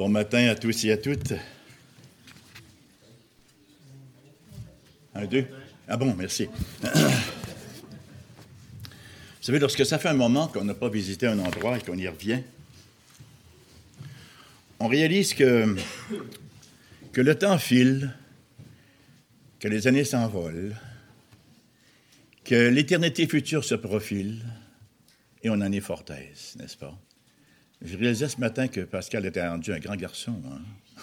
Bon matin à tous et à toutes. Un, deux. Ah bon, merci. Vous savez, lorsque ça fait un moment qu'on n'a pas visité un endroit et qu'on y revient, on réalise que, le temps file, que les années s'envolent, que l'éternité future se profile, et on en est fort aise, n'est-ce pas? Je réalisais ce matin que Pascal était rendu un grand garçon.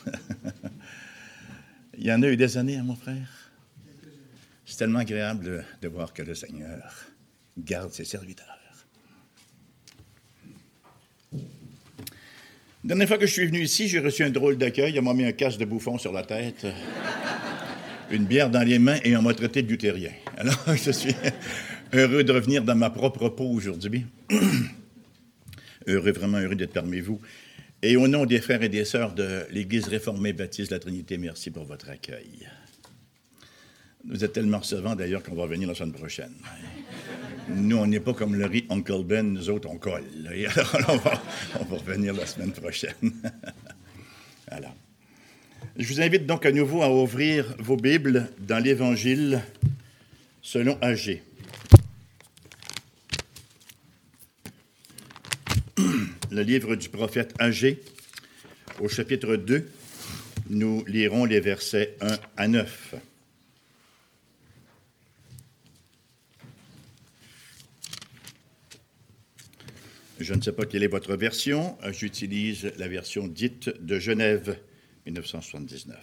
Hein. Il y en a eu des années, hein, mon frère. C'est tellement agréable de, voir que le Seigneur garde ses serviteurs. La dernière fois que je suis venu ici, j'ai reçu un drôle d'accueil. On m'a mis un casque de bouffon sur la tête, une bière dans les mains et on m'a traité de luthérien. Alors, je suis heureux de revenir dans ma propre peau aujourd'hui heureux, vraiment heureux d'être parmi vous. Et au nom des frères et des sœurs de l'Église réformée baptiste la Trinité, merci pour votre accueil. Vous êtes tellement recevants d'ailleurs qu'on va venir la semaine prochaine. Nous, on n'est pas comme le riz Uncle Ben, nous autres, on colle. Alors, on va, on revenir la semaine prochaine. voilà. Je vous invite donc à nouveau à ouvrir vos Bibles dans l'Évangile selon Agé. Le livre du prophète Agé, au chapitre 2, nous lirons les versets 1 à 9. Je ne sais pas quelle est votre version, j'utilise la version dite de Genève 1979.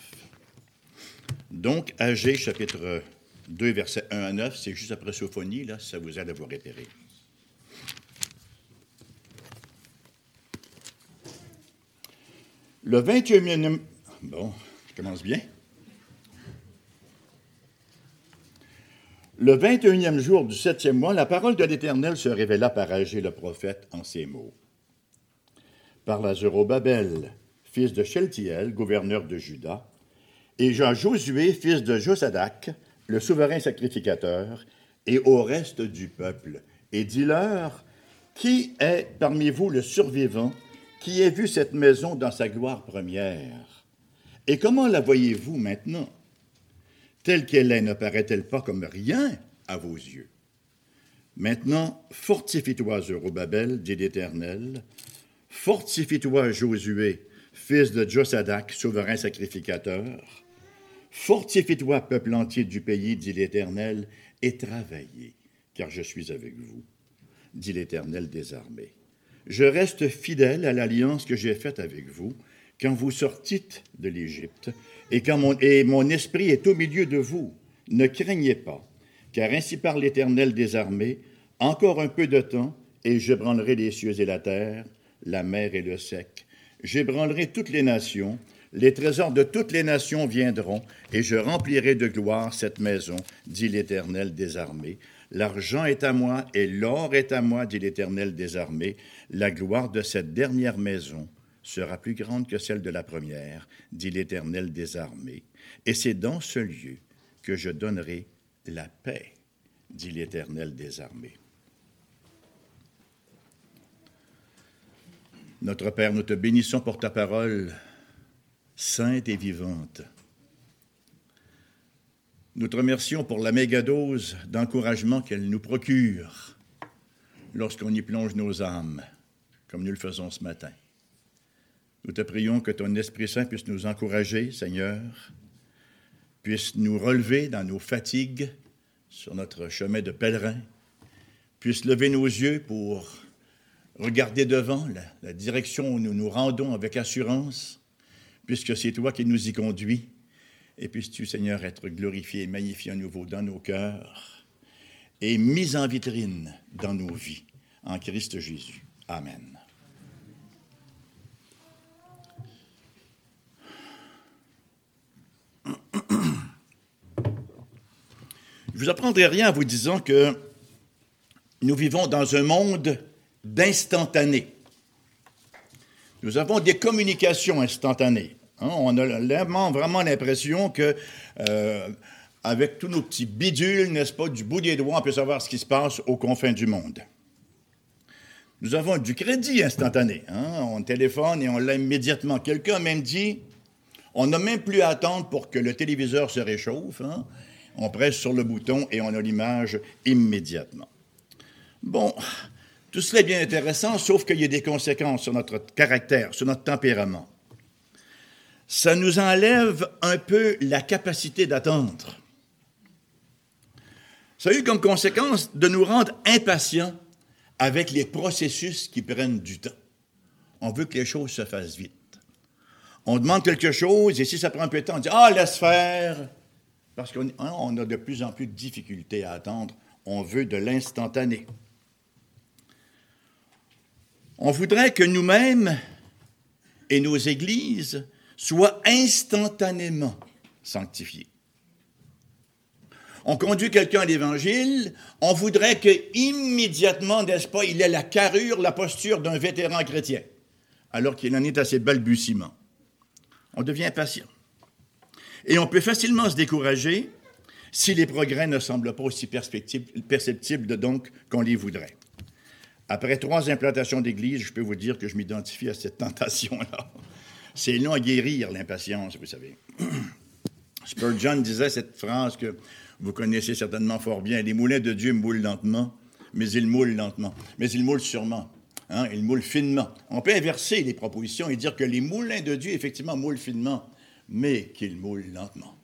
Donc, Agé, chapitre 2, versets 1 à 9, c'est juste après Sophonie, là, ça vous aide à vous repérer. Le 21e. Bon, je commence bien. Le 21e jour du septième mois, la parole de l'Éternel se révéla par Agé le prophète en ces mots. Par à Zerobabel, fils de Sheltiel, gouverneur de Juda, et Jean Josué, fils de Josadac, le souverain sacrificateur, et au reste du peuple, et dis-leur, qui est parmi vous le survivant qui a vu cette maison dans sa gloire première Et comment la voyez-vous maintenant? Telle qu'elle est, ne paraît-elle pas comme rien à vos yeux? Maintenant, fortifie-toi, Zorobabel, dit l'Éternel. Fortifie-toi, Josué, fils de Josadac, souverain sacrificateur. Fortifie-toi, peuple entier du pays, dit l'Éternel, et travaillez, car je suis avec vous, dit l'Éternel des armées je reste fidèle à l'alliance que j'ai faite avec vous quand vous sortîtes de l'Égypte, et, quand mon, mon esprit est au milieu de vous. Ne craignez pas, car ainsi parle l'Éternel des armées, encore un peu de temps, et j'ébranlerai les cieux et la terre, la mer et le sec. J'ébranlerai toutes les nations, les trésors de toutes les nations viendront, et je remplirai de gloire cette maison, dit l'Éternel des armées. L'argent est à moi et l'or est à moi, dit l'Éternel des armées. La gloire de cette dernière maison sera plus grande que celle de la première, dit l'Éternel des armées. Et c'est dans ce lieu que je donnerai la paix, dit l'Éternel des armées. Notre Père, nous te bénissons pour ta parole sainte et vivante. Nous te remercions pour la mégadose d'encouragement qu'elle nous procure lorsqu'on y plonge nos âmes, comme nous le faisons ce matin. Nous te prions que ton Esprit Saint puisse nous encourager, Seigneur, puisse nous relever dans nos fatigues sur notre chemin de pèlerin, puisse lever nos yeux pour regarder devant la, la direction où nous nous rendons avec assurance, puisque c'est toi qui nous y conduis et puisses-tu, Seigneur, être glorifié et magnifié à nouveau dans nos cœurs et mis en vitrine dans nos vies. En Christ Jésus. Amen. Je vous apprendrai rien en vous disant que nous vivons dans un monde d'instantané. Nous avons des communications instantanées. Hein, on a vraiment l'impression que, euh, avec tous nos petits bidules, n'est-ce pas, du bout des doigts, on peut savoir ce qui se passe aux confins du monde. Nous avons du crédit instantané. Hein. On téléphone et on l'a immédiatement. Quelqu'un même dit, on n'a même plus à attendre pour que le téléviseur se réchauffe. Hein. On presse sur le bouton et on a l'image immédiatement. Bon, tout cela est bien intéressant, sauf qu'il y a des conséquences sur notre caractère, sur notre tempérament. Ça nous enlève un peu la capacité d'attendre. Ça a eu comme conséquence de nous rendre impatients avec les processus qui prennent du temps. On veut que les choses se fassent vite. On demande quelque chose et si ça prend un peu de temps, on dit Ah, laisse faire. Parce qu'on hein, a de plus en plus de difficultés à attendre. On veut de l'instantané. On voudrait que nous-mêmes et nos églises soient instantanément sanctifiés. On conduit quelqu'un à l'Évangile, on voudrait que immédiatement, n'est-ce pas, il ait la carrure, la posture d'un vétéran chrétien, alors qu'il en est à ses balbutiements. On devient impatient. Et on peut facilement se décourager si les progrès ne semblent pas aussi perceptibles donc qu'on les voudrait. Après trois implantations d'église, je peux vous dire que je m'identifie à cette tentation-là. C'est long à guérir l'impatience, vous savez. Spurgeon disait cette phrase que vous connaissez certainement fort bien. Les moulins de Dieu moulent lentement, mais ils moulent lentement. Mais ils moulent sûrement. Hein, ils moulent finement. On peut inverser les propositions et dire que les moulins de Dieu, effectivement, moulent finement, mais qu'ils moulent lentement.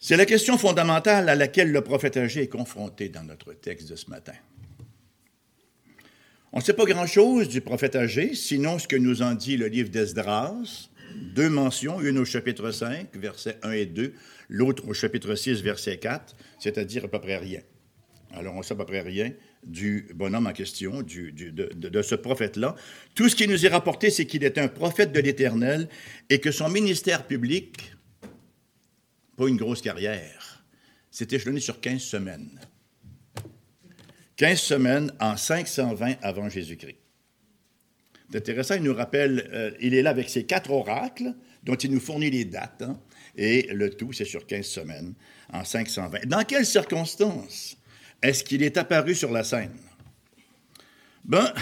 C'est la question fondamentale à laquelle le prophète âgé est confronté dans notre texte de ce matin. On ne sait pas grand-chose du prophète âgé, sinon ce que nous en dit le livre d'Esdras, deux mentions, une au chapitre 5, versets 1 et 2, l'autre au chapitre 6, verset 4, c'est-à-dire à peu près rien. Alors on sait à peu près rien du bonhomme en question, de, ce prophète-là. Tout ce qui nous est rapporté, c'est qu'il est un prophète de l'Éternel et que son ministère public, pas une grosse carrière, s'est échelonné sur 15 semaines. 15 semaines en 520 avant Jésus-Christ. C'est intéressant, il nous rappelle, euh, il est là avec ses quatre oracles, dont il nous fournit les dates, hein, et le tout, c'est sur 15 semaines, en 520. Dans quelles circonstances est-ce qu'il est apparu sur la scène? Ben,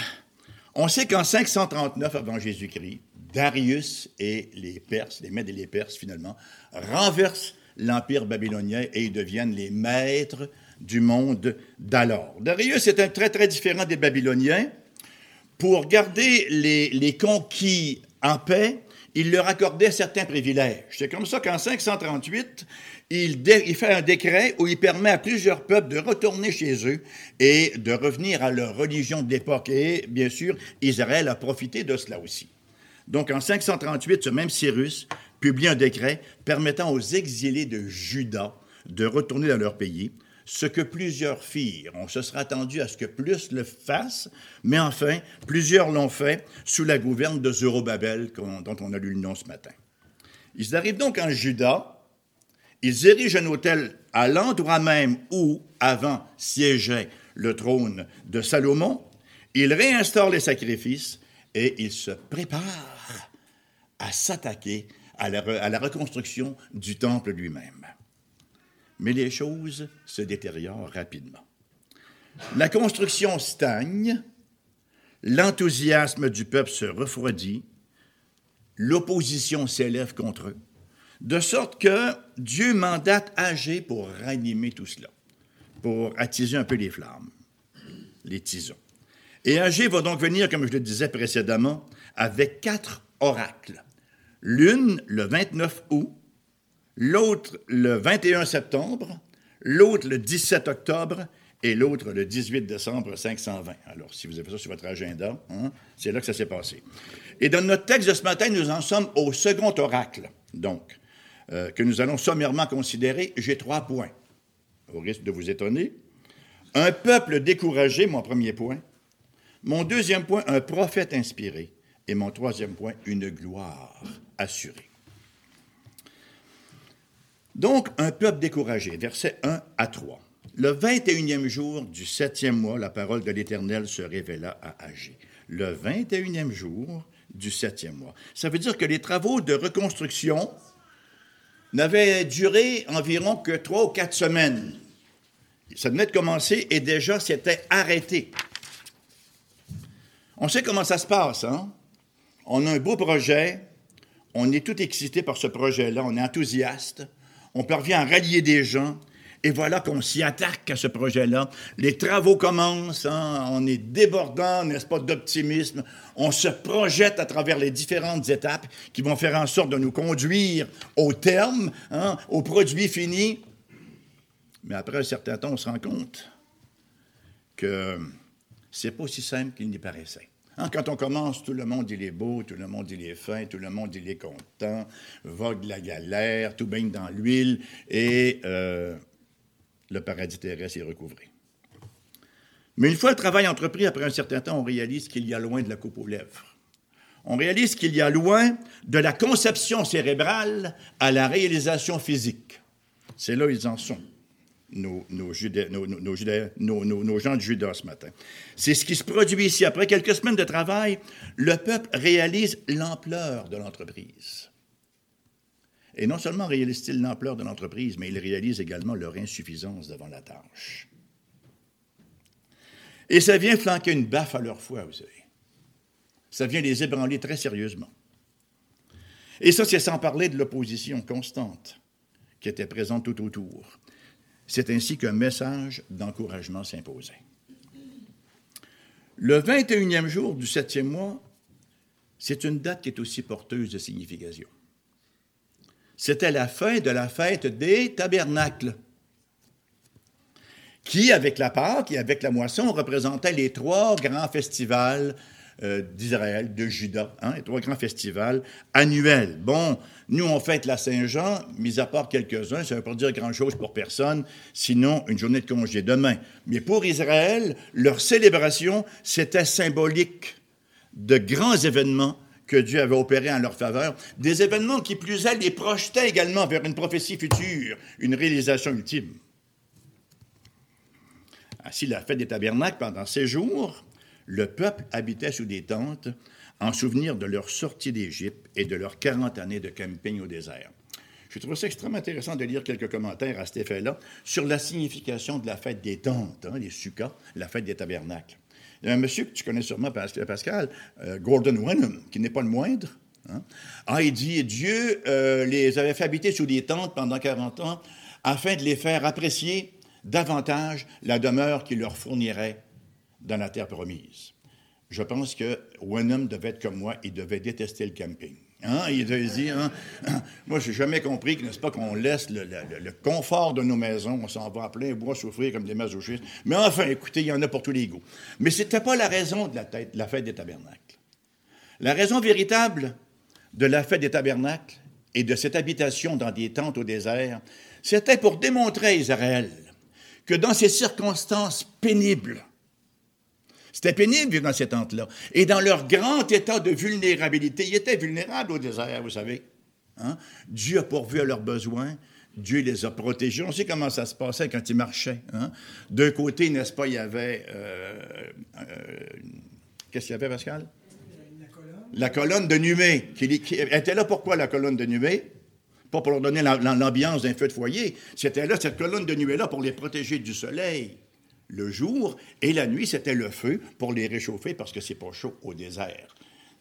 on sait qu'en 539 avant Jésus-Christ, Darius et les Perses, les Mèdes et les Perses finalement, renversent l'Empire babylonien et ils deviennent les maîtres du monde d'alors. Darius est un très, très différent des Babyloniens. Pour garder les, conquis en paix, il leur accordait certains privilèges. C'est comme ça qu'en 538, il, il, fait un décret où il permet à plusieurs peuples de retourner chez eux et de revenir à leur religion de l'époque. Et bien sûr, Israël a profité de cela aussi. Donc en 538, ce même Cyrus publie un décret permettant aux exilés de Juda de retourner dans leur pays ce que plusieurs firent. On se sera attendu à ce que plus le fassent, mais enfin, plusieurs l'ont fait sous la gouverne de Zorobabel, dont on a lu le nom ce matin. Ils arrivent donc en Juda, ils érigent un hôtel à l'endroit même où, avant, siégeait le trône de Salomon, ils réinstaurent les sacrifices et ils se préparent à s'attaquer à la reconstruction du temple lui-même mais les choses se détériorent rapidement. La construction stagne, l'enthousiasme du peuple se refroidit, l'opposition s'élève contre eux, de sorte que Dieu mandate Agé pour ranimer tout cela, pour attiser un peu les flammes, les tisons. Et Agé va donc venir, comme je le disais précédemment, avec quatre oracles. L'une le 29 août, l'autre le 21 septembre, l'autre le 17 octobre et l'autre le 18 décembre 520. Alors, si vous avez ça sur votre agenda, hein, c'est là que ça s'est passé. Et dans notre texte de ce matin, nous en sommes au second oracle, donc, euh, que nous allons sommairement considérer. J'ai trois points, au risque de vous étonner. Un peuple découragé, mon premier point. Mon deuxième point, un prophète inspiré. Et mon troisième point, une gloire assurée. Donc, un peuple découragé, versets 1 à 3. Le 21e jour du septième mois, la parole de l'Éternel se révéla à Agé. Le 21e jour du septième mois. Ça veut dire que les travaux de reconstruction n'avaient duré environ que trois ou quatre semaines. Ça venait de commencer et déjà c'était arrêté. On sait comment ça se passe, hein? On a un beau projet, on est tout excité par ce projet-là, on est enthousiaste, on parvient à rallier des gens, et voilà qu'on s'y attaque à ce projet-là. Les travaux commencent, hein, on est débordant, n'est-ce pas, d'optimisme. On se projette à travers les différentes étapes qui vont faire en sorte de nous conduire au terme, hein, au produit fini. Mais après un certain temps, on se rend compte que c'est pas aussi simple qu'il n'y paraissait. Hein, quand on commence, tout le monde il est beau, tout le monde il est fin, tout le monde il est content, vogue la galère, tout baigne dans l'huile, et euh, le paradis terrestre est recouvré. Mais une fois le travail entrepris, après un certain temps, on réalise qu'il y a loin de la coupe aux lèvres. On réalise qu'il y a loin de la conception cérébrale à la réalisation physique. C'est là où ils en sont, nos, nos, nos, gens de Judas ce matin. C'est ce qui se produit ici. Après quelques semaines de travail, le peuple réalise l'ampleur de l'entreprise. Et non seulement réalisent-ils l'ampleur de l'entreprise, mais ils réalisent également leur insuffisance devant la tâche. Et ça vient flanquer une baffe à leur foi, vous savez. Ça vient les ébranler très sérieusement. Et ça, c'est sans parler de l'opposition constante qui était présente tout autour. C'est ainsi qu'un message d'encouragement s'imposait. Le 21e jour du septième mois, c'est une date qui est aussi porteuse de signification c'était la fin de la fête des tabernacles, qui, avec la Pâque et avec la moisson, représentait les trois grands festivals euh, d'Israël, de Juda, hein, les trois grands festivals annuels. Bon, nous, on fête la Saint-Jean, mis à part quelques-uns, ça ne veut pas dire grand-chose pour personne, sinon une journée de congé demain. Mais pour Israël, leur célébration, c'était symbolique de grands événements que Dieu avait opéré en leur faveur, des événements qui plus est les projetaient également vers une prophétie future, une réalisation ultime. Ainsi, la fête des tabernacles, pendant ces jours, le peuple habitait sous des tentes en souvenir de leur sortie d'Égypte et de leurs 40 années de camping au désert. Je trouve ça extrêmement intéressant de lire quelques commentaires à cet effet-là sur la signification de la fête des tentes, hein, les sukkahs, la fête des tabernacles. Il y a un monsieur que tu connais sûrement, Pascal, euh, Gordon Wenham, qui n'est pas le moindre. Hein. Ah, il dit Dieu euh, les avait fait habiter sous des tentes pendant 40 ans afin de les faire apprécier davantage la demeure qu'il leur fournirait dans la terre promise. Je pense que Wenham devait être comme moi, il devait détester le camping. Hein? Il dit, hein? moi, je n'ai jamais compris, n'est-ce pas, qu'on laisse le, confort de nos maisons, on s'en va à plein bois souffrir comme des masochistes. Mais enfin, écoutez, il y en a pour tous les goûts. Mais ce n'était pas la raison de la, la fête des tabernacles. La raison véritable de la fête des tabernacles et de cette habitation dans des tentes au désert, c'était pour démontrer à Israël que dans ces circonstances pénibles, c'était pénible vivre dans ces tentes-là. Et dans leur grand état de vulnérabilité, ils étaient vulnérables au désert, vous savez. Hein? Dieu a pourvu à leurs besoins. Dieu les a protégés. On sait comment ça se passait quand ils marchaient. Hein? D'un côté, n'est-ce pas, il y avait... Euh, euh, qu'est-ce qu'il y avait, Pascal? La colonne. La colonne de Numée. Qui, était là pourquoi, la colonne de Numée? Pas pour leur donner l'ambiance d'un feu de foyer. C'était là, cette colonne de nuée-là, pour les protéger du soleil le jour, et la nuit, c'était le feu pour les réchauffer parce que c'est pas chaud au désert.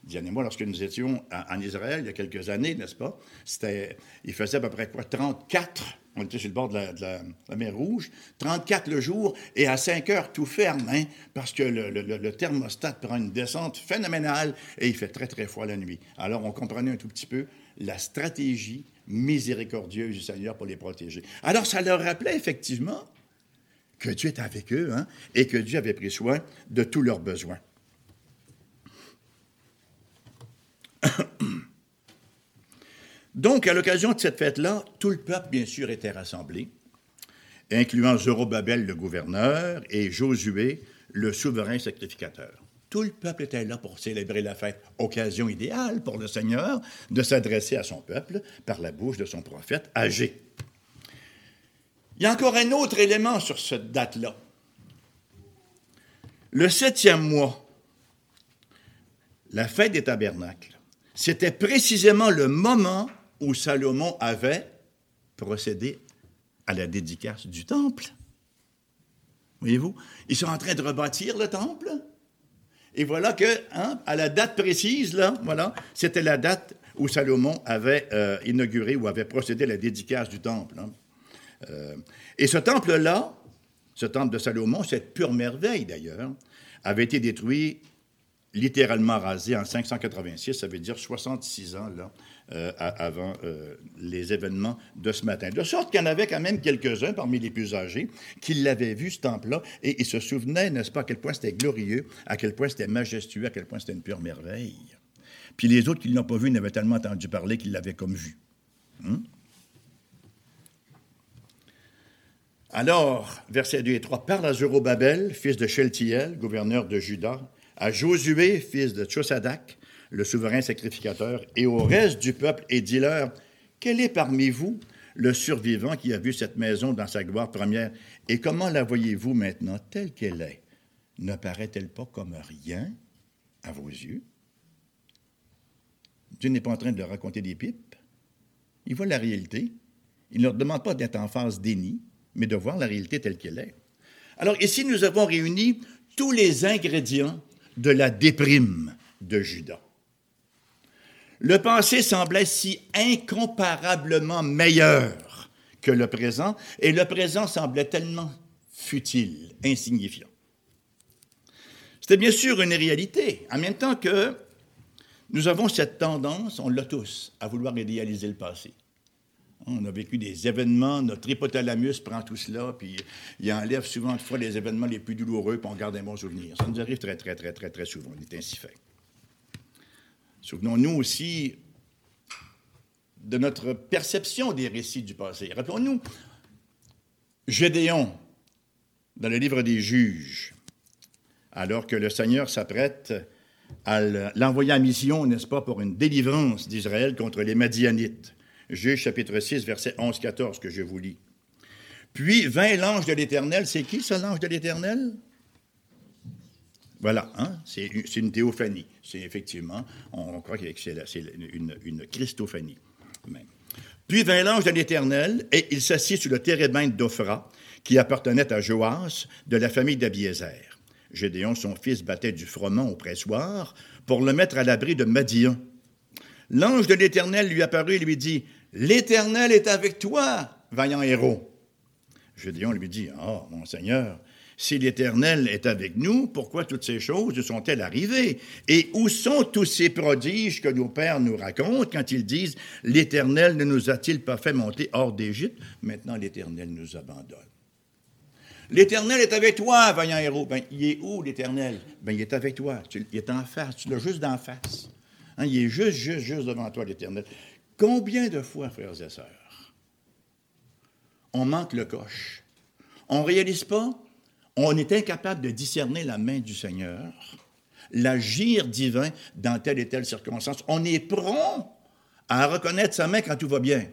Diane et moi, lorsque nous étions en, Israël il y a quelques années, n'est-ce pas, c'était, il faisait à peu près quoi, 34, on était sur le bord de la, mer Rouge, 34 le jour, et à 5 heures, tout ferme, hein, parce que le, le, thermostat prend une descente phénoménale et il fait très, très froid la nuit. Alors, on comprenait un tout petit peu la stratégie miséricordieuse du Seigneur pour les protéger. Alors, ça leur rappelait effectivement que Dieu était avec eux hein, et que Dieu avait pris soin de tous leurs besoins. Donc, à l'occasion de cette fête-là, tout le peuple, bien sûr, était rassemblé, incluant Zorobabel, le gouverneur, et Josué, le souverain sacrificateur. Tout le peuple était là pour célébrer la fête, occasion idéale pour le Seigneur de s'adresser à son peuple par la bouche de son prophète âgé. Il y a encore un autre élément sur cette date-là. Le septième mois, la fête des tabernacles, c'était précisément le moment où Salomon avait procédé à la dédicace du temple. Voyez-vous? Ils sont en train de rebâtir le temple. Et voilà que, hein, à la date précise, là, voilà, c'était la date où Salomon avait euh, inauguré ou avait procédé à la dédicace du temple. Hein. Euh, et ce temple-là, ce temple de Salomon, cette pure merveille d'ailleurs, avait été détruit, littéralement rasé en 586, ça veut dire 66 ans euh, avant les événements de ce matin. De sorte qu'il y en avait quand même quelques-uns parmi les plus âgés qui l'avaient vu, ce temple-là, et ils se souvenaient, n'est-ce pas, à quel point c'était glorieux, à quel point c'était majestueux, à quel point c'était une pure merveille. Puis les autres qui ne l'ont pas vu n'avaient tellement entendu parler qu'ils l'avaient comme vu. Hmm? Alors, versets 2 et 3, parle à Zorobabel, fils de Sheltiel, gouverneur de Juda, à Josué, fils de Tchosadak, le souverain sacrificateur, et au reste du peuple, et dis-leur, quel est parmi vous le survivant qui a vu cette maison dans sa gloire première, et comment la voyez-vous maintenant telle qu'elle est? Ne paraît-elle pas comme rien à vos yeux? Dieu n'est pas en train de leur raconter des pipes. Il voit la réalité. Il ne leur demande pas d'être en phase déni, mais de voir la réalité telle qu'elle est. Alors ici, nous avons réuni tous les ingrédients de la déprime de Judas. Le passé semblait si incomparablement meilleur que le présent, et le présent semblait tellement futile, insignifiant. C'était bien sûr une réalité, en même temps que nous avons cette tendance, on l'a tous, à vouloir idéaliser le passé. On a vécu des événements, notre hypothalamus prend tout cela, puis il enlève souvent fois les événements les plus douloureux, puis on garde un bon souvenir. Ça nous arrive très, très, très, très, très souvent. On est ainsi fait. Souvenons-nous aussi de notre perception des récits du passé. Rappelons-nous, Gédéon, dans le livre des juges, alors que le Seigneur s'apprête à l'envoyer en mission, n'est-ce pas, pour une délivrance d'Israël contre les Madianites. Juge chapitre 6, verset 11-14 que je vous lis. Puis vint l'ange de l'Éternel. C'est qui ce l'ange de l'Éternel? Voilà, hein? c'est une théophanie. C'est effectivement, on croit que c'est une, une, Christophanie. Puis vint l'ange de l'Éternel, et il s'assit sur le térébinthe d'Ophra, qui appartenait à Joas, de la famille d'Abiézer. Gédéon, son fils, battait du froment au pressoir pour le mettre à l'abri de Madian. L'ange de l'Éternel lui apparut et lui dit L'Éternel est avec toi, vaillant héros. Gédéon lui dit oh, mon Seigneur, si l'Éternel est avec nous, pourquoi toutes ces choses sont-elles arrivées? Et où sont tous ces prodiges que nos pères nous racontent quand ils disent L'Éternel ne nous a-t-il pas fait monter hors d'Égypte Maintenant, l'Éternel nous abandonne. L'Éternel est avec toi, vaillant héros. Ben, il est où, l'Éternel? Ben, il est avec toi. il est en face. Tu l'as juste d'en face. Hein, il est juste, juste, juste devant toi, l'Éternel. Combien de fois, frères et sœurs, on manque le coche? On ne réalise pas? On est incapable de discerner la main du Seigneur, l'agir divin dans telle et telle circonstance. On est prompt à reconnaître sa main quand tout va bien.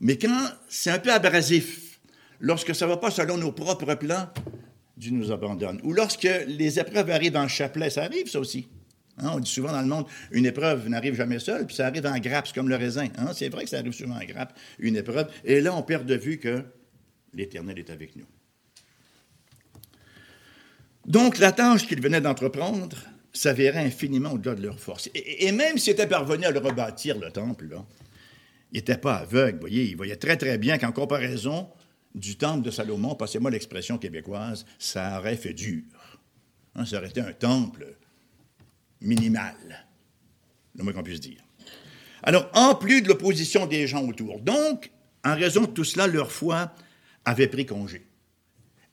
Mais quand c'est un peu abrasif, lorsque ça ne va pas selon nos propres plans, Dieu nous abandonne. Ou lorsque les épreuves arrivent en chapelet, ça arrive ça aussi. Hein, on dit souvent dans le monde, une épreuve n'arrive jamais seule, puis ça arrive en grappe, comme le raisin. Hein. C'est vrai que ça arrive souvent en grappe, une épreuve. Et là, on perd de vue que l'Éternel est avec nous. Donc, la tâche qu'ils venaient d'entreprendre s'avérait infiniment au-delà de leur force. Et, même s'ils étaient parvenus à le rebâtir, le temple, là, ils n'étaient pas aveugles, vous voyez, ils voyaient très, très bien qu'en comparaison du temple de Salomon, passez-moi l'expression québécoise, ça aurait fait dur. Hein, ça aurait été un temple minimal, le moins qu'on puisse dire. Alors, en plus de l'opposition des gens autour. Donc, en raison de tout cela, leur foi avait pris congé.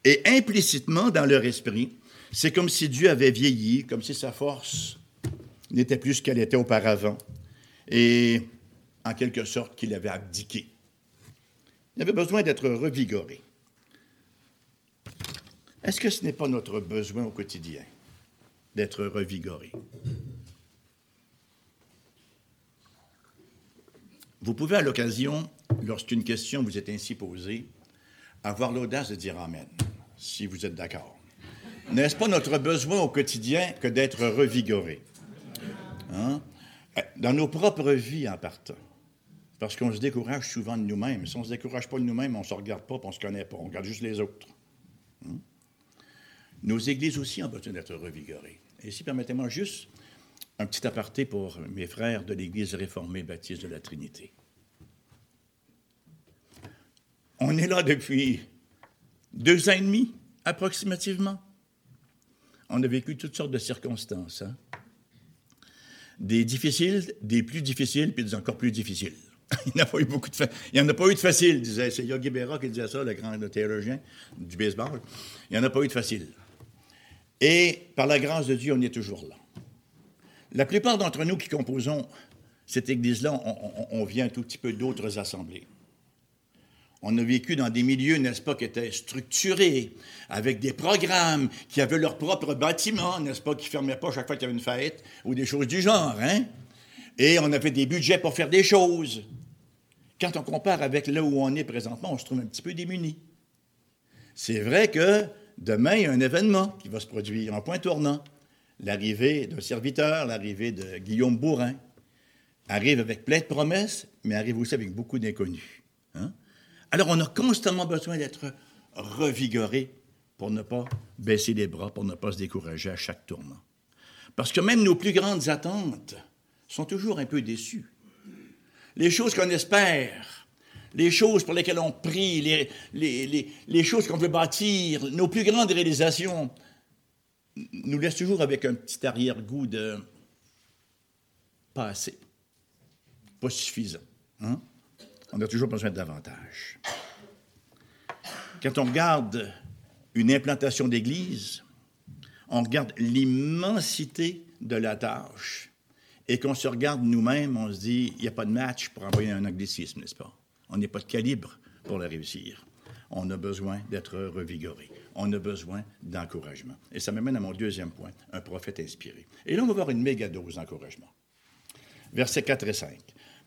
Et implicitement, dans leur esprit, c'est comme si Dieu avait vieilli, comme si sa force n'était plus ce qu'elle était auparavant, et en quelque sorte qu'il avait abdiqué. Il avait besoin d'être revigoré. Est-ce que ce n'est pas notre besoin au quotidien? D'être revigoré? Vous pouvez à l'occasion, lorsqu'une question vous est ainsi posée, avoir l'audace de dire Amen, si vous êtes d'accord. N'est-ce pas notre besoin au quotidien que d'être revigoré? Hein? Dans nos propres vies en partant. Parce qu'on se décourage souvent de nous-mêmes. Si on ne se décourage pas de nous-mêmes, on ne se regarde pas, on ne se connaît pas. On regarde juste les autres. Hmm? nos églises aussi ont besoin d'être revigorées. Et ici, permettez-moi juste un petit aparté pour mes frères de l'Église réformée baptiste de la Trinité. On est là depuis deux ans et demi, approximativement. On a vécu toutes sortes de circonstances. Hein? Des difficiles, des plus difficiles, puis des encore plus difficiles. Il n'y en a pas eu beaucoup de Il en a pas eu de facile, disait. Yogi Berra qui disait ça, le grand théologien du baseball. Il n'y en a pas eu de facile. Et par la grâce de Dieu, on est toujours là. La plupart d'entre nous qui composons cette Église-là, on, vient un tout petit peu d'autres assemblées. On a vécu dans des milieux, n'est-ce pas, qui étaient structurés, avec des programmes, qui avaient leur propre bâtiment, n'est-ce pas, qui ne fermaient pas chaque fois qu'il y avait une fête, ou des choses du genre, hein? Et on avait des budgets pour faire des choses. Quand on compare avec là où on est présentement, on se trouve un petit peu démuni. C'est vrai que demain, il y a un événement qui va se produire, un point tournant. L'arrivée d'un serviteur, l'arrivée de Guillaume Bourrin, arrive avec plein de promesses, mais arrive aussi avec beaucoup d'inconnus. Hein? Alors, on a constamment besoin d'être revigoré pour ne pas baisser les bras, pour ne pas se décourager à chaque tournant. Parce que même nos plus grandes attentes sont toujours un peu déçues. Les choses qu'on espère, les choses pour lesquelles on prie, les, choses qu'on veut bâtir, nos plus grandes réalisations, nous laissent toujours avec un petit arrière-goût de pas assez, pas suffisant. Hein? On a toujours besoin de davantage. Quand on regarde une implantation d'église, on regarde l'immensité de la tâche et qu'on se regarde nous-mêmes, on se dit, il n'y a pas de match pour envoyer un anglicisme, n'est-ce pas? On n'est pas de calibre pour la réussir. On a besoin d'être revigoré. On a besoin d'encouragement. Et ça m'amène à mon deuxième point, un prophète inspiré. Et là, on va voir une méga dose d'encouragement. Versets 4 et 5.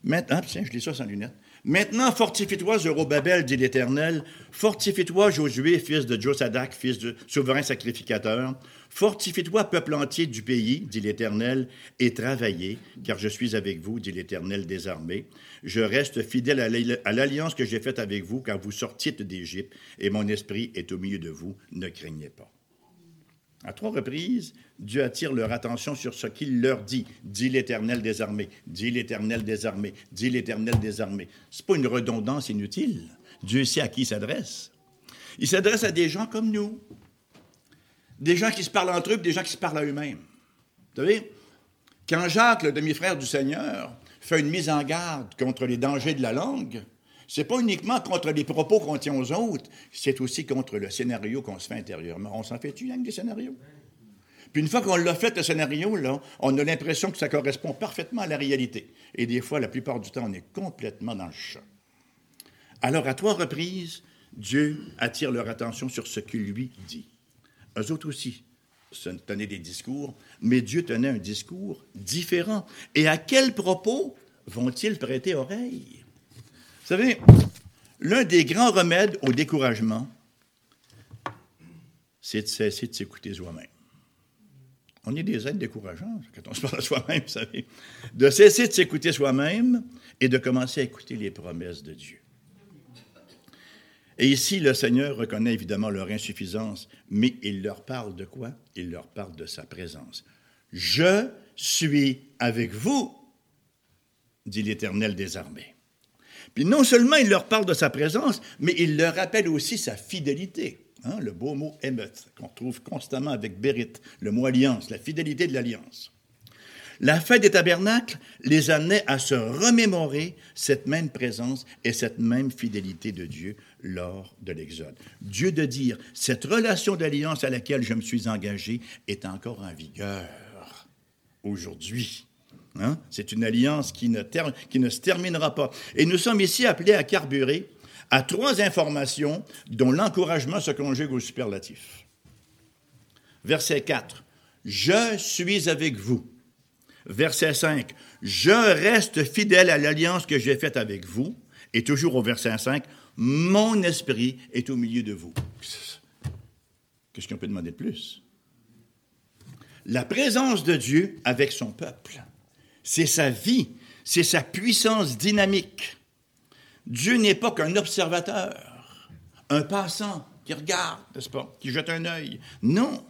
Maintenant, tiens, je lis ça sans lunettes. Maintenant, fortifie-toi, Zorobabel, dit l'Éternel. Fortifie-toi, Josué, fils de Josadak, fils de souverain sacrificateur. Fortifie-toi, peuple entier du pays, dit l'Éternel, et travaillez, car je suis avec vous, dit l'Éternel des armées. Je reste fidèle à l'alliance que j'ai faite avec vous, car vous sortiez d'Égypte, et mon esprit est au milieu de vous. Ne craignez pas. À trois reprises, Dieu attire leur attention sur ce qu'il leur dit. Dit l'Éternel des armées, dit l'Éternel des armées, dit l'Éternel des armées. Ce n'est pas une redondance inutile. Dieu sait à qui il s'adresse. Il s'adresse à des gens comme nous. Des gens qui se parlent entre eux, des gens qui se parlent à eux-mêmes. Vous savez, quand Jacques, le demi-frère du Seigneur, fait une mise en garde contre les dangers de la langue, c'est pas uniquement contre les propos qu'on tient aux autres, c'est aussi contre le scénario qu'on se fait intérieurement. On s'en fait-tu, avec des scénarios? Puis une fois qu'on l'a fait, le scénario, on a l'impression que ça correspond parfaitement à la réalité. Et des fois, la plupart du temps, on est complètement dans le champ. Alors, à trois reprises, Dieu attire leur attention sur ce qu'il lui dit. Eux autres aussi tenaient des discours, mais Dieu tenait un discours différent. Et à quel propos vont-ils prêter oreille? Vous savez, l'un des grands remèdes au découragement, c'est de cesser de s'écouter soi-même. On est des êtres décourageants quand on se parle à soi-même, vous savez. De cesser de s'écouter soi-même et de commencer à écouter les promesses de Dieu. Et ici, le Seigneur reconnaît évidemment leur insuffisance, mais il leur parle de quoi? Il leur parle de sa présence. Je suis avec vous, dit l'Éternel des armées. Puis non seulement il leur parle de sa présence, mais il leur rappelle aussi sa fidélité. Hein, le beau mot emet, qu'on trouve constamment avec Bérit, le mot alliance, la fidélité de l'alliance. La fête des tabernacles les amenait à se remémorer cette même présence et cette même fidélité de Dieu lors de l'Exode. Dieu de dire, cette relation d'alliance à laquelle je me suis engagé est encore en vigueur aujourd'hui. Hein? C'est une alliance qui ne, qui ne se terminera pas. Et nous sommes ici appelés à carburer à trois informations dont l'encouragement se conjugue au superlatif. Verset 4. Je suis avec vous. Verset 5. Je reste fidèle à l'alliance que j'ai faite avec vous. Et toujours au verset 5. Mon esprit est au milieu de vous. Qu'est-ce qu'on peut demander de plus? La présence de Dieu avec son peuple c'est sa vie, c'est sa puissance dynamique. Dieu n'est pas qu'un observateur, un passant, qui regarde, n'est-ce pas, qui jette un œil. Non.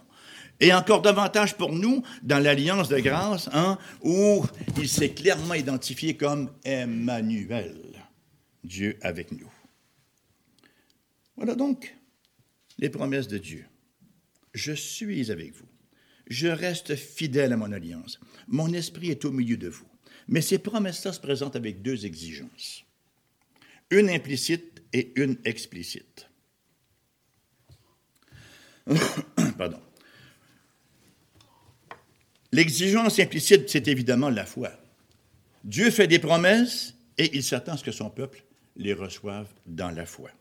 Et encore davantage pour nous, dans l'Alliance de grâce, hein, où il s'est clairement identifié comme Emmanuel, Dieu avec nous. Voilà donc les promesses de Dieu. Je suis avec vous. Je reste fidèle à mon alliance. Mon esprit est au milieu de vous. Mais ces promesses-là se présentent avec deux exigences. Une implicite et une explicite. Pardon. L'exigence implicite, c'est évidemment la foi. Dieu fait des promesses et il s'attend à ce que son peuple les reçoive dans la foi.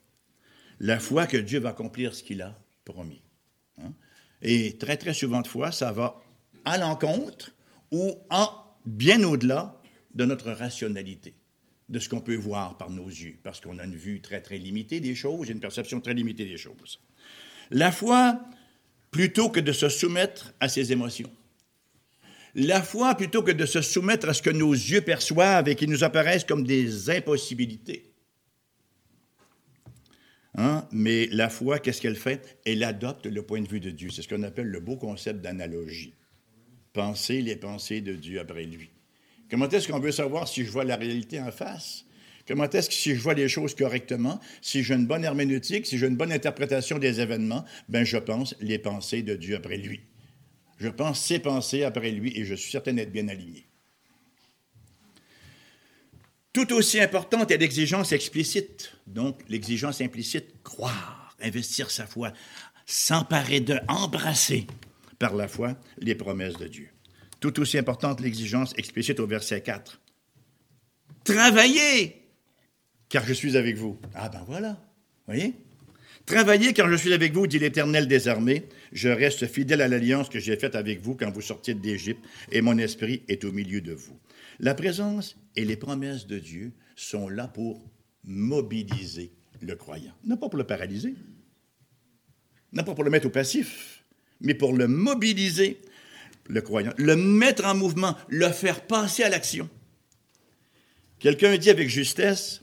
La foi que Dieu va accomplir ce qu'il a promis. Hein. Et très, très souvent de fois, ça va à l'encontre ou en, bien au-delà de notre rationalité, de ce qu'on peut voir par nos yeux, parce qu'on a une vue très, très limitée des choses, une perception très limitée des choses. La foi, plutôt que de se soumettre à ses émotions, la foi, plutôt que de se soumettre à ce que nos yeux perçoivent et qui nous apparaissent comme des impossibilités. Hein? Mais la foi, qu'est-ce qu'elle fait? Elle adopte le point de vue de Dieu. C'est ce qu'on appelle le beau concept d'analogie. Penser les pensées de Dieu après lui. Comment est-ce qu'on veut savoir si je vois la réalité en face? Comment est-ce que si je vois les choses correctement, si j'ai une bonne herméneutique, si j'ai une bonne interprétation des événements, ben je pense les pensées de Dieu après lui. Je pense ses pensées après lui et je suis certain d'être bien aligné. Tout aussi importante est l'exigence explicite, donc l'exigence implicite, croire, investir sa foi, s'emparer de, embrasser par la foi les promesses de Dieu. Tout aussi importante l'exigence explicite au verset 4. Travaillez, car je suis avec vous. Ah ben voilà, voyez? Travaillez car je suis avec vous, dit l'Éternel des armées. Je reste fidèle à l'alliance que j'ai faite avec vous quand vous sortiez d'Égypte, et mon esprit est au milieu de vous. La présence et les promesses de Dieu sont là pour mobiliser le croyant, non pas pour le paralyser, non pas pour le mettre au passif, mais pour le mobiliser, le croyant, le mettre en mouvement, le faire passer à l'action. Quelqu'un dit avec justesse,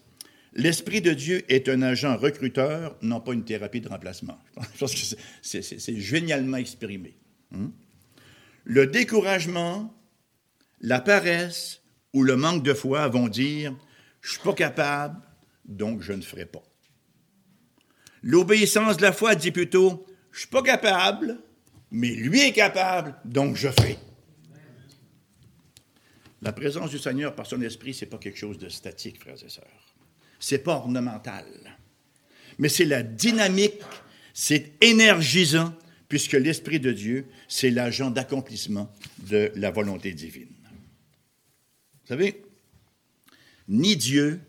L'Esprit de Dieu est un agent recruteur, non pas une thérapie de remplacement. Je pense que c'est génialement exprimé. Hein. Le découragement, la paresse ou le manque de foi vont dire Je ne suis pas capable, donc je ne ferai pas. L'obéissance de la foi dit plutôt Je ne suis pas capable, mais lui est capable, donc je ferai. La présence du Seigneur par son esprit, ce n'est pas quelque chose de statique, frères et sœurs c'est pas ornemental. Mais c'est la dynamique, c'est énergisant, puisque l'Esprit de Dieu, c'est l'agent d'accomplissement de la volonté divine. Vous savez, ni Dieu,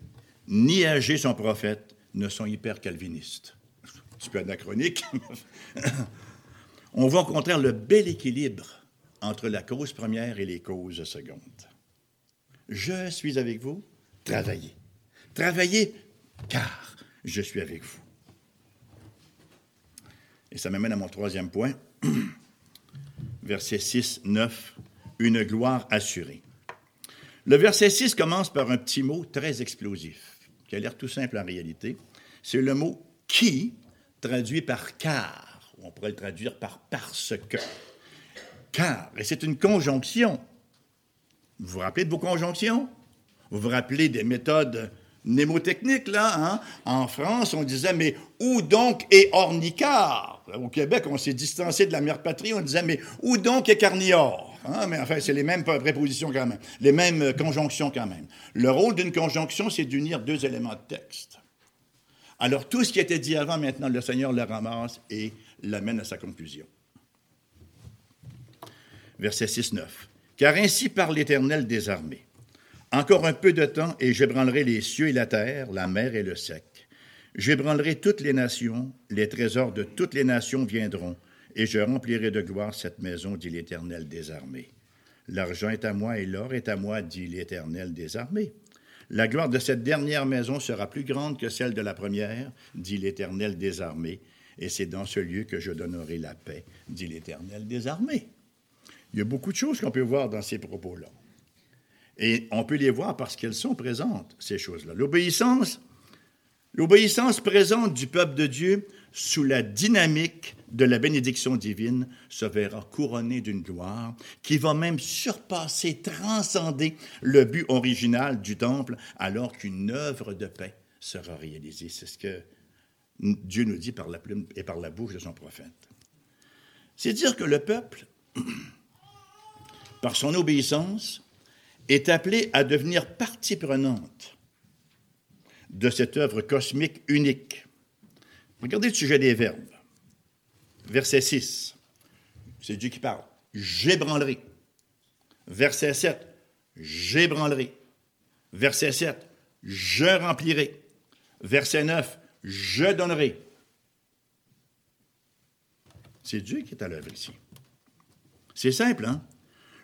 ni Agé, son prophète, ne sont hyper calvinistes. Un petit peu anachronique. On voit au contraire le bel équilibre entre la cause première et les causes secondes. Je suis avec vous, travaillez. Travaillez, car je suis avec vous. Et ça m'amène à mon troisième point, verset 6, 9, une gloire assurée. Le verset 6 commence par un petit mot très explosif, qui a l'air tout simple en réalité. C'est le mot qui, traduit par car. On pourrait le traduire par parce que. Car, et c'est une conjonction. Vous vous rappelez de vos conjonctions? Vous vous rappelez des méthodes mnémotechnique, là. Hein? En France, on disait, mais où donc est ornicard? Au Québec, on s'est distancé de la mère patrie, on disait, mais où donc est carnior? Hein? Mais enfin, c'est les mêmes prépositions quand même, les mêmes euh, conjonctions quand même. Le rôle d'une conjonction, c'est d'unir deux éléments de texte. Alors, tout ce qui était dit avant, maintenant, le Seigneur le ramasse et l'amène à sa conclusion. Verset 6-9. Car ainsi parle l'Éternel des armées. Encore un peu de temps et j'ébranlerai les cieux et la terre, la mer et le sec. J'ébranlerai toutes les nations, les trésors de toutes les nations viendront, et je remplirai de gloire cette maison, dit l'Éternel des armées. L'argent est à moi et l'or est à moi, dit l'Éternel des armées. La gloire de cette dernière maison sera plus grande que celle de la première, dit l'Éternel des armées, et c'est dans ce lieu que je donnerai la paix, dit l'Éternel des armées. Il y a beaucoup de choses qu'on peut voir dans ces propos-là. Et on peut les voir parce qu'elles sont présentes, ces choses-là. L'obéissance, L'obéissance présente du peuple de Dieu sous la dynamique de la bénédiction divine se verra couronnée d'une gloire qui va même surpasser, transcender le but original du temple alors qu'une œuvre de paix sera réalisée. C'est ce que Dieu nous dit par la plume et par la bouche de son prophète. C'est dire que le peuple, par son obéissance, est appelé à devenir partie prenante de cette œuvre cosmique unique. Regardez le sujet des verbes. Verset 6, c'est Dieu qui parle. J'ébranlerai. Verset 7, j'ébranlerai. Verset 7, je remplirai. Verset 9, je donnerai. C'est Dieu qui est à l'œuvre ici. C'est simple, hein?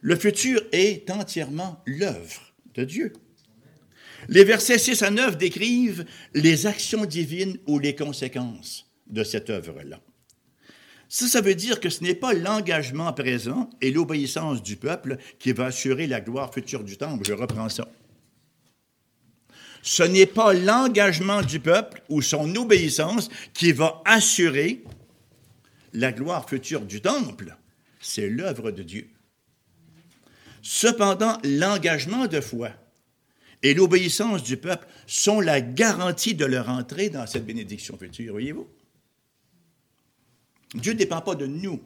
Le futur est entièrement l'œuvre de Dieu. Les versets 6 à 9 décrivent les actions divines ou les conséquences de cette œuvre-là. Ça, ça veut dire que ce n'est pas l'engagement présent et l'obéissance du peuple qui va assurer la gloire future du temple. Je reprends ça. Ce n'est pas l'engagement du peuple ou son obéissance qui va assurer la gloire future du temple. C'est l'œuvre de Dieu. Cependant, l'engagement de foi et l'obéissance du peuple sont la garantie de leur entrée dans cette bénédiction future, voyez-vous? Dieu ne dépend pas de nous,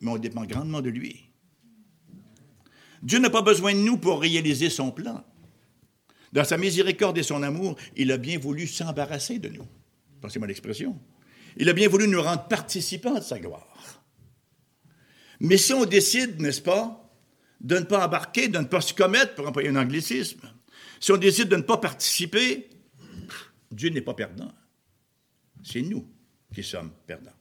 mais on dépend grandement de lui. Dieu n'a pas besoin de nous pour réaliser son plan. Dans sa miséricorde et son amour, il a bien voulu s'embarrasser de nous. Pensez-moi l'expression. Il a bien voulu nous rendre participants de sa gloire. Mais si on décide, n'est-ce pas, de ne pas embarquer, de ne pas se commettre, pour employer un anglicisme, si on décide de ne pas participer, Dieu n'est pas perdant. C'est nous qui sommes perdants.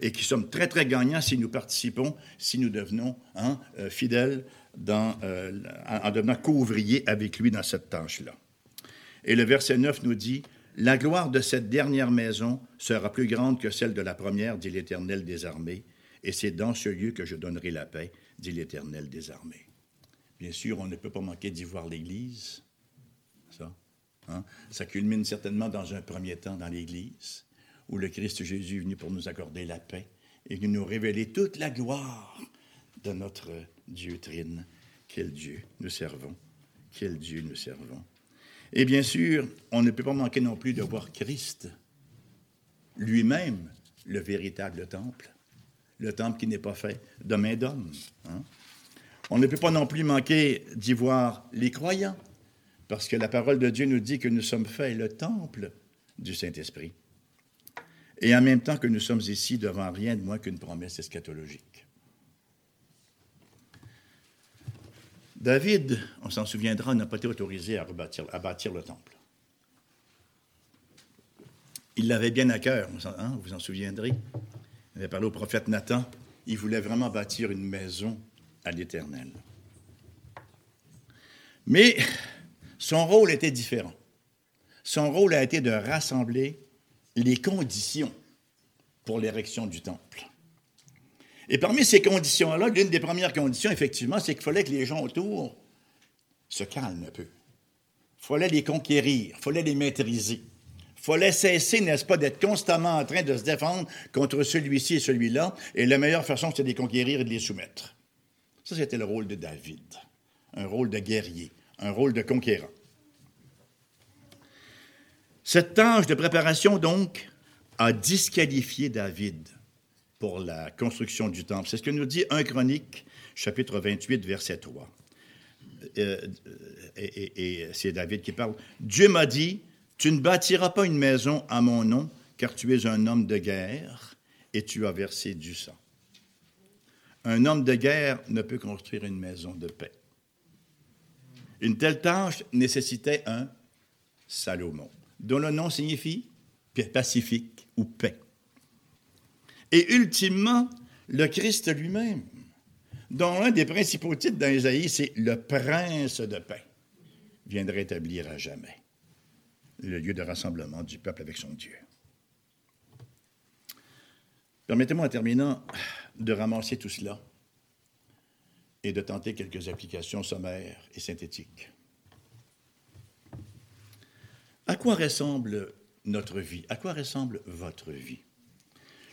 Et qui sommes très, très gagnants si nous participons, si nous devenons hein, euh, fidèles euh, en devenant co-ouvriers avec lui dans cette tâche-là. Et le verset 9 nous dit La gloire de cette dernière maison sera plus grande que celle de la première, dit l'Éternel des armées, et c'est dans ce lieu que je donnerai la paix, dit l'Éternel des armées. Bien sûr, on ne peut pas manquer d'y voir l'Église. Ça, hein? ça culmine certainement dans un premier temps dans l'Église, où le Christ Jésus est venu pour nous accorder la paix et nous révéler toute la gloire de notre Dieu trine. Quel Dieu nous servons. Quel Dieu nous servons. Et bien sûr, on ne peut pas manquer non plus de voir Christ, lui-même, le véritable temple, le temple qui n'est pas fait de main d'homme. Hein. On ne peut pas non plus manquer d'y voir les croyants, parce que la parole de Dieu nous dit que nous sommes faits le temple du Saint-Esprit. Et en même temps que nous sommes ici devant rien de moins qu'une promesse eschatologique. David, on s'en souviendra, n'a pas été autorisé à, à bâtir le temple. Il l'avait bien à cœur, hein, vous en souviendrez. Il avait parlé au prophète Nathan. Il voulait vraiment bâtir une maison à l'Éternel. Mais son rôle était différent. Son rôle a été de rassembler les conditions pour l'érection du temple. Et parmi ces conditions-là, l'une des premières conditions, effectivement, c'est qu'il fallait que les gens autour se calment un peu. Il fallait les conquérir, il fallait les maîtriser. Fallait cesser, n'est-ce pas, d'être constamment en train de se défendre contre celui-ci et celui-là. Et la meilleure façon, c'était de les conquérir et de les soumettre. Ça, c'était le rôle de David. Un rôle de guerrier, un rôle de conquérant. Cette tâche de préparation, donc, a disqualifié David pour la construction du temple. C'est ce que nous dit 1 Chronique, chapitre 28, verset 3. Euh, et, c'est David qui parle. Dieu m'a dit, tu ne bâtiras pas une maison à mon nom, car tu es un homme de guerre et tu as versé du sang. Un homme de guerre ne peut construire une maison de paix. Une telle tâche nécessitait un Salomon, dont le nom signifie pacifique ou paix. Et ultimement, le Christ lui-même, dont un des principaux titres dans Isaïe, c'est le prince de paix, viendrait établir à jamais le lieu de rassemblement du peuple avec son Dieu. Permettez-moi en terminant de ramasser tout cela et de tenter quelques applications sommaires et synthétiques. À quoi ressemble notre vie? À quoi ressemble votre vie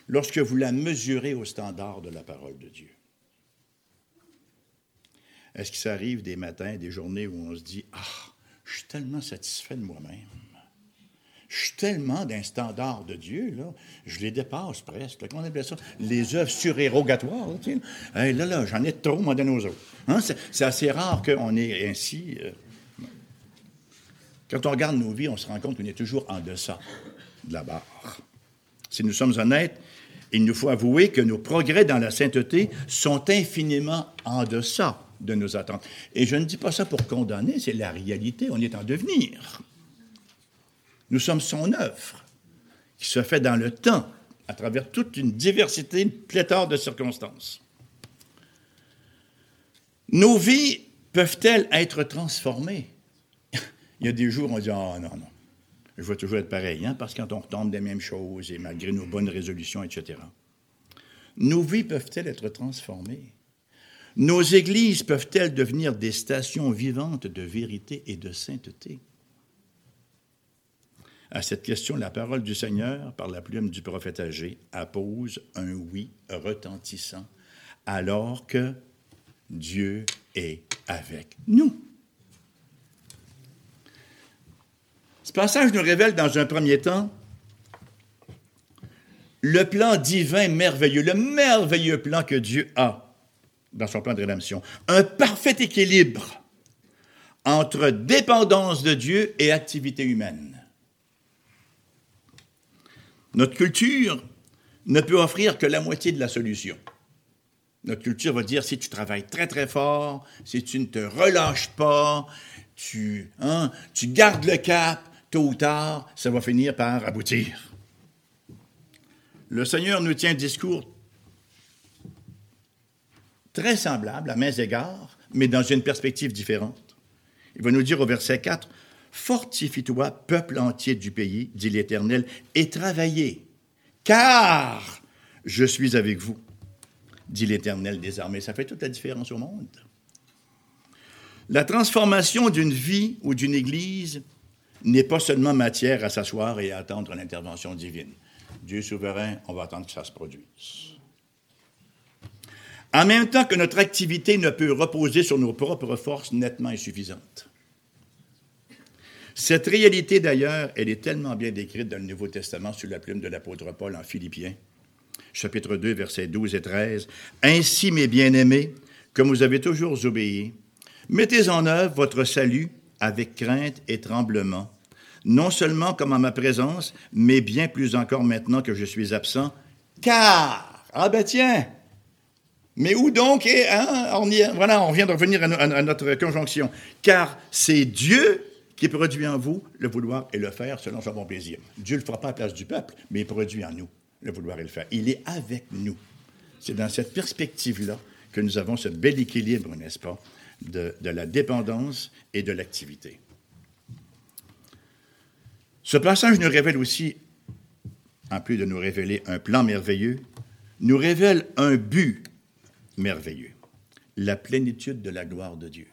Lorsque vous la mesurez au standard de la parole de Dieu? Est-ce que ça arrive des matins, des journées où on se dit Ah, je suis tellement satisfait de moi-même. Je suis tellement d'un standard de Dieu, là, je les dépasse presque. Comment on appelle ça? Les œuvres surérogatoires. Là, là, là j'en ai trop, moi, de nos autres. Hein? C'est assez rare qu'on ait ainsi. Euh, quand on regarde nos vies, on se rend compte qu'on est toujours en deçà de la barre. Si nous sommes honnêtes, il nous faut avouer que nos progrès dans la sainteté sont infiniment en deçà de nos attentes. Et je ne dis pas ça pour condamner, c'est la réalité, on est en devenir. Nous sommes son œuvre, qui se fait dans le temps, à travers toute une diversité, une pléthore de circonstances. Nos vies peuvent-elles être transformées? Il y a des jours on dit, oh non, non, je vais toujours être pareil, hein, parce que quand on retombe des mêmes choses, et malgré nos bonnes résolutions, etc. Nos vies peuvent-elles être transformées? Nos églises peuvent-elles devenir des stations vivantes de vérité et de sainteté? À cette question, la parole du Seigneur, par la plume du prophète âgé, appose un oui retentissant, alors que Dieu est avec nous. Ce passage nous révèle dans un premier temps le plan divin merveilleux, le merveilleux plan que Dieu a dans son plan de rédemption. Un parfait équilibre entre dépendance de Dieu et activité humaine. Notre culture ne peut offrir que la moitié de la solution. Notre culture va dire si tu travailles très très fort, si tu ne te relâches pas, tu, hein, tu gardes le cap, tôt ou tard, ça va finir par aboutir. Le Seigneur nous tient un discours très semblable à mains égards, mais dans une perspective différente. Il va nous dire au verset 4, Fortifie-toi, peuple entier du pays, dit l'Éternel, et travaillez, car je suis avec vous, dit l'Éternel des armées. Ça fait toute la différence au monde. La transformation d'une vie ou d'une Église n'est pas seulement matière à s'asseoir et à attendre l'intervention divine. Dieu souverain, on va attendre que ça se produise. En même temps que notre activité ne peut reposer sur nos propres forces nettement insuffisantes. Cette réalité, d'ailleurs, elle est tellement bien décrite dans le Nouveau Testament sous la plume de l'apôtre Paul en Philippiens, chapitre 2, versets 12 et 13. Ainsi, mes bien-aimés, comme vous avez toujours obéi, mettez en œuvre votre salut avec crainte et tremblement, non seulement comme en ma présence, mais bien plus encore maintenant que je suis absent, car, ah ben tiens, mais où donc est, hein, on, voilà, on vient de revenir à, notre conjonction. Car c'est Dieu qui produit en vous le vouloir et le faire selon son bon plaisir. Dieu ne le fera pas à la place du peuple, mais il produit en nous le vouloir et le faire. Il est avec nous. C'est dans cette perspective-là que nous avons ce bel équilibre, n'est-ce pas, de, de la dépendance et de l'activité. Ce passage nous révèle aussi, en plus de nous révéler un plan merveilleux, nous révèle un but merveilleux, la plénitude de la gloire de Dieu.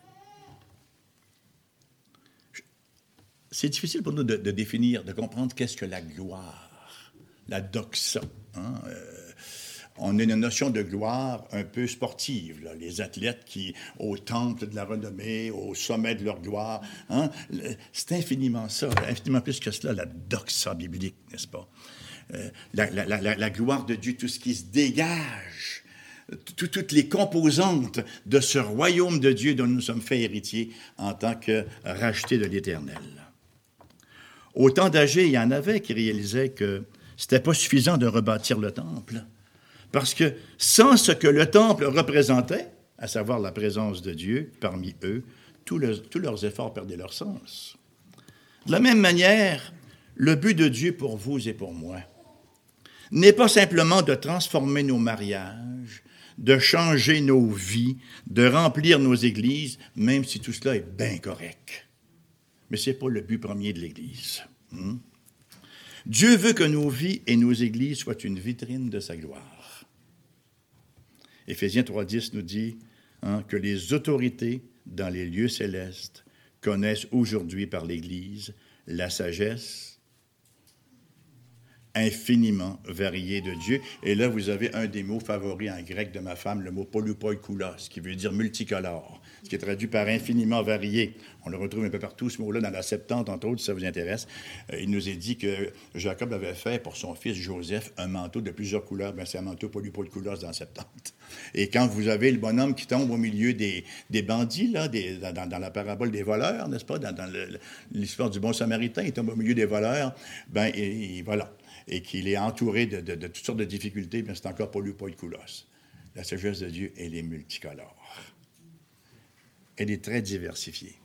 C'est difficile pour nous de, définir, de comprendre qu'est-ce que la gloire, la doxa. Hein, euh, on a une notion de gloire un peu sportive. Les athlètes qui, au temple de la renommée, au sommet de leur gloire, hein, c'est infiniment ça, infiniment plus que cela, la doxa biblique, n'est-ce pas? Euh, la, gloire de Dieu, tout ce qui se dégage toutes les composantes de ce royaume de Dieu dont nous sommes faits héritiers en tant que rachetés de l'Éternel. Au temps d'âgé, il y en avait qui réalisaient que ce n'était pas suffisant de rebâtir le temple, parce que sans ce que le temple représentait, à savoir la présence de Dieu parmi eux, tous, tous leurs efforts perdaient leur sens. De la même manière, le but de Dieu pour vous et pour moi n'est pas simplement de transformer nos mariages, de changer nos vies, de remplir nos églises, même si tout cela est bien correct. Mais ce n'est pas le but premier de l'Église. Hmm? Dieu veut que nos vies et nos églises soient une vitrine de sa gloire. Éphésiens 3.10 nous dit hein, que les autorités dans les lieux célestes connaissent aujourd'hui par l'Église la sagesse infiniment varié de Dieu. Et là, vous avez un des mots favoris en grec de ma femme, le mot polypoikoulos, qui veut dire multicolore, ce qui est traduit par infiniment varié. On le retrouve un peu partout, ce mot-là, dans la Septante, entre autres, si ça vous intéresse. Euh, il nous est dit que Jacob avait fait pour son fils Joseph un manteau de plusieurs couleurs. Ben, c'est un manteau polypoikoulos dans la Septante. Et quand vous avez le bonhomme qui tombe au milieu des, des bandits, là, dans, la parabole des voleurs, n'est-ce pas, dans, l'histoire du bon samaritain, il tombe au milieu des voleurs, ben, voilà et qu'il est entouré de, toutes sortes de difficultés, bien c'est encore pour lui pas de colosse. La sagesse de Dieu, elle est multicolore. Elle est très diversifiée.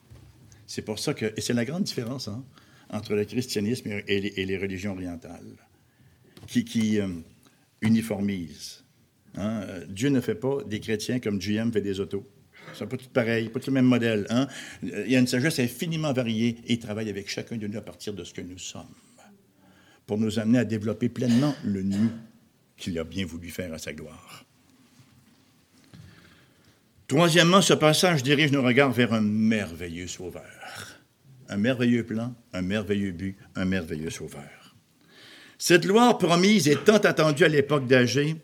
C'est pour ça que, et c'est la grande différence hein, entre le christianisme et les, religions orientales, qui, qui euh, uniformisent. Hein. Dieu ne fait pas des chrétiens comme GM fait des autos. Ils sont pas tous pareils, pas tous le même modèle. Hein. Il y a une sagesse infiniment variée et il travaille avec chacun de nous à partir de ce que nous sommes pour nous amener à développer pleinement le nous qu'il a bien voulu faire à sa gloire. Troisièmement, ce passage dirige nos regards vers un merveilleux sauveur. Un merveilleux plan, un merveilleux but, un merveilleux sauveur. Cette gloire promise et tant attendue à l'époque d'Agé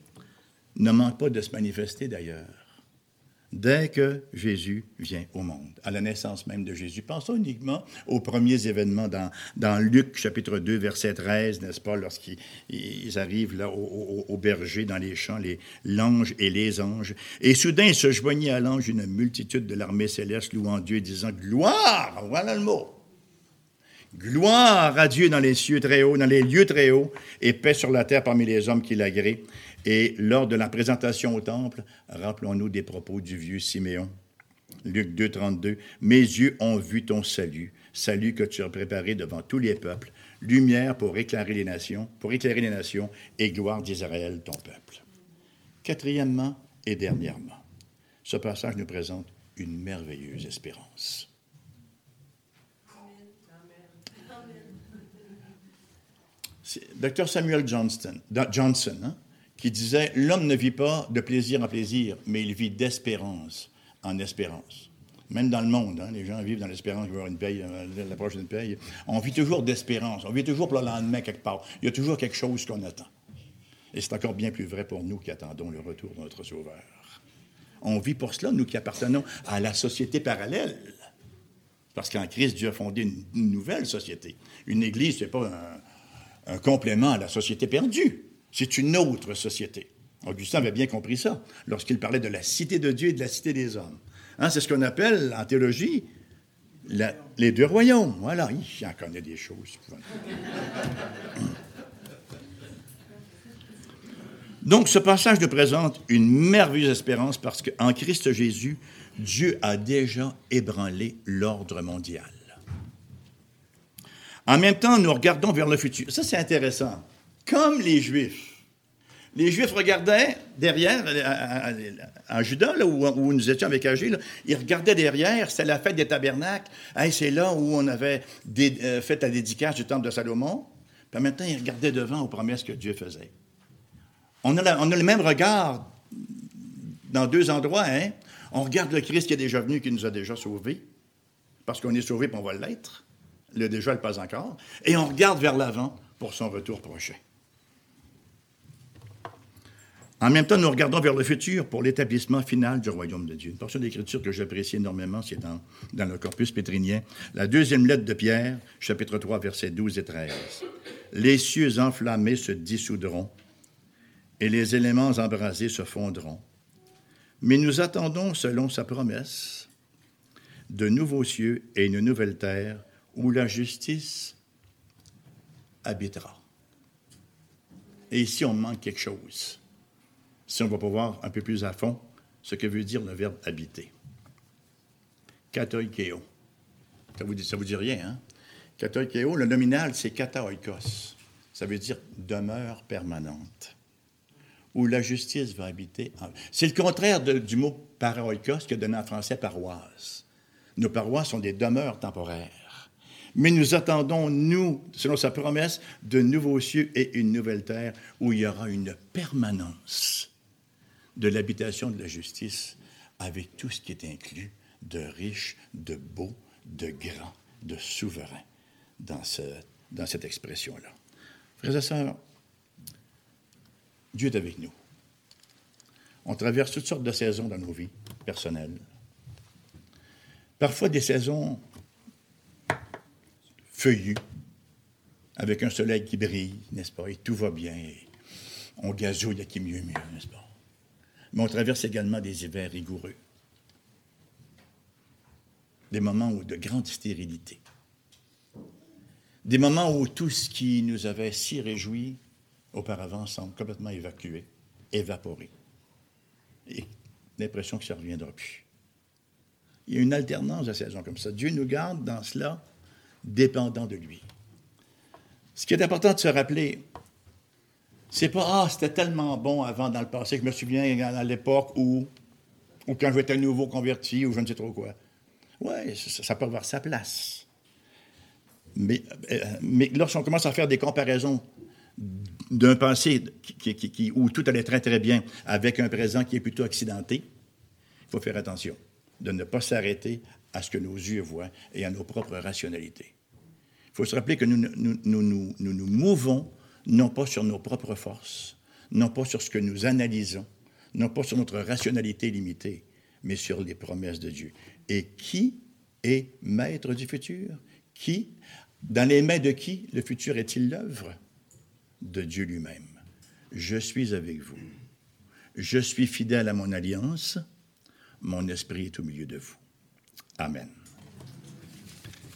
ne manque pas de se manifester d'ailleurs dès que Jésus vient au monde, à la naissance même de Jésus. Pensons uniquement aux premiers événements dans, Luc chapitre 2, verset 13, n'est-ce pas, lorsqu'ils arrivent là au, au, berger, dans les champs, l'ange et les anges. Et soudain, se joignit à l'ange une multitude de l'armée céleste louant Dieu disant, Gloire, voilà le mot. Gloire à Dieu dans les cieux très hauts, dans les lieux très hauts, et paix sur la terre parmi les hommes qui l'agréent. Et lors de la présentation au temple, rappelons-nous des propos du vieux Siméon. Luc 2, 32. Mes yeux ont vu ton salut, salut que tu as préparé devant tous les peuples, lumière pour éclairer les nations, pour éclairer les nations et gloire d'Israël, ton peuple. Quatrièmement et dernièrement, ce passage nous présente une merveilleuse espérance. Dr Samuel Johnston, Johnson hein, qui disait L'homme ne vit pas de plaisir en plaisir, mais il vit d'espérance en espérance. Même dans le monde, hein, les gens vivent dans l'espérance qu'il va avoir une paye, euh, la prochaine paye. On vit toujours d'espérance. On vit toujours pour le lendemain quelque part. Il y a toujours quelque chose qu'on attend. Et c'est encore bien plus vrai pour nous qui attendons le retour de notre Sauveur. On vit pour cela, nous qui appartenons à la société parallèle. Parce qu'en Christ, Dieu a fondé une, nouvelle société. Une Église, ce n'est pas un complément à la société perdue. C'est une autre société. Augustin avait bien compris ça lorsqu'il parlait de la cité de Dieu et de la cité des hommes. Hein, c'est ce qu'on appelle en théologie les deux royaumes. Voilà, il en connaît des choses. Donc, ce passage nous présente une merveilleuse espérance parce qu'en Christ Jésus, Dieu a déjà ébranlé l'ordre mondial. En même temps, nous regardons vers le futur. Ça, c'est intéressant comme les Juifs. Les Juifs regardaient derrière, en Juda, là, où, nous étions avec Agé, ils regardaient derrière, c'était la fête des tabernacles. c'est là où on avait euh, fait la dédicace du temple de Salomon. Puis maintenant, ils regardaient devant aux promesses que Dieu faisait. On a, le même regard dans deux endroits. Hein? On regarde le Christ qui est déjà venu, qui nous a déjà sauvés, parce qu'on est sauvé, puis on va l'être. Le déjà, le pas encore. Et on regarde vers l'avant pour son retour prochain. En même temps, nous regardons vers le futur pour l'établissement final du royaume de Dieu. Une portion d'écriture que j'apprécie énormément, c'est dans, dans, le corpus pétrinien. La deuxième lettre de Pierre, chapitre 3, versets 12 et 13. Les cieux enflammés se dissoudront et les éléments embrasés se fondront. Mais nous attendons, selon sa promesse, de nouveaux cieux et une nouvelle terre où la justice habitera. Et ici, on manque quelque chose si on va pas voir un peu plus à fond ce que veut dire le verbe habiter. Katoikeo. Ça vous dit, ça vous dit rien, hein? Katoikeo, le nominal, c'est kataoikos. Ça veut dire demeure permanente. Où la justice va habiter. C'est le contraire du mot paraoikos que donne en français paroisse. Nos paroisses sont des demeures temporaires. Mais nous attendons, nous, selon sa promesse, de nouveaux cieux et une nouvelle terre où il y aura une permanence de l'habitation de la justice avec tout ce qui est inclus de riche, de beau, de grand, de souverain dans, ce, dans cette expression-là. Frères et sœurs, Dieu est avec nous. On traverse toutes sortes de saisons dans nos vies personnelles. Parfois des saisons feuillues, avec un soleil qui brille, n'est-ce pas, et tout va bien, on gazouille à qui mieux mieux, n'est-ce pas? Mais on traverse également des hivers rigoureux, des moments de grande stérilité, des moments où tout ce qui nous avait si réjouis auparavant semble complètement évacué, évaporé. Et l'impression que ça ne reviendra plus. Il y a une alternance de saisons comme ça. Dieu nous garde dans cela, dépendant de lui. Ce qui est important de se rappeler, c'est pas Ah, c'était tellement bon avant dans le passé, que je me souviens à l'époque où, ou quand j'étais nouveau converti, ou je ne sais trop quoi. Oui, ça, peut avoir sa place. Mais, euh, mais lorsqu'on commence à faire des comparaisons d'un passé qui, où tout allait très très bien avec un présent qui est plutôt accidenté, il faut faire attention de ne pas s'arrêter à ce que nos yeux voient et à nos propres rationalités. Il faut se rappeler que nous, nous, nous, nous, nous mouvons non pas sur nos propres forces, non pas sur ce que nous analysons, non pas sur notre rationalité limitée, mais sur les promesses de Dieu. Et qui est maître du futur? Qui Dans les mains de qui le futur est-il l'œuvre? De Dieu lui-même. Je suis avec vous. Je suis fidèle à mon alliance. Mon esprit est au milieu de vous. Amen.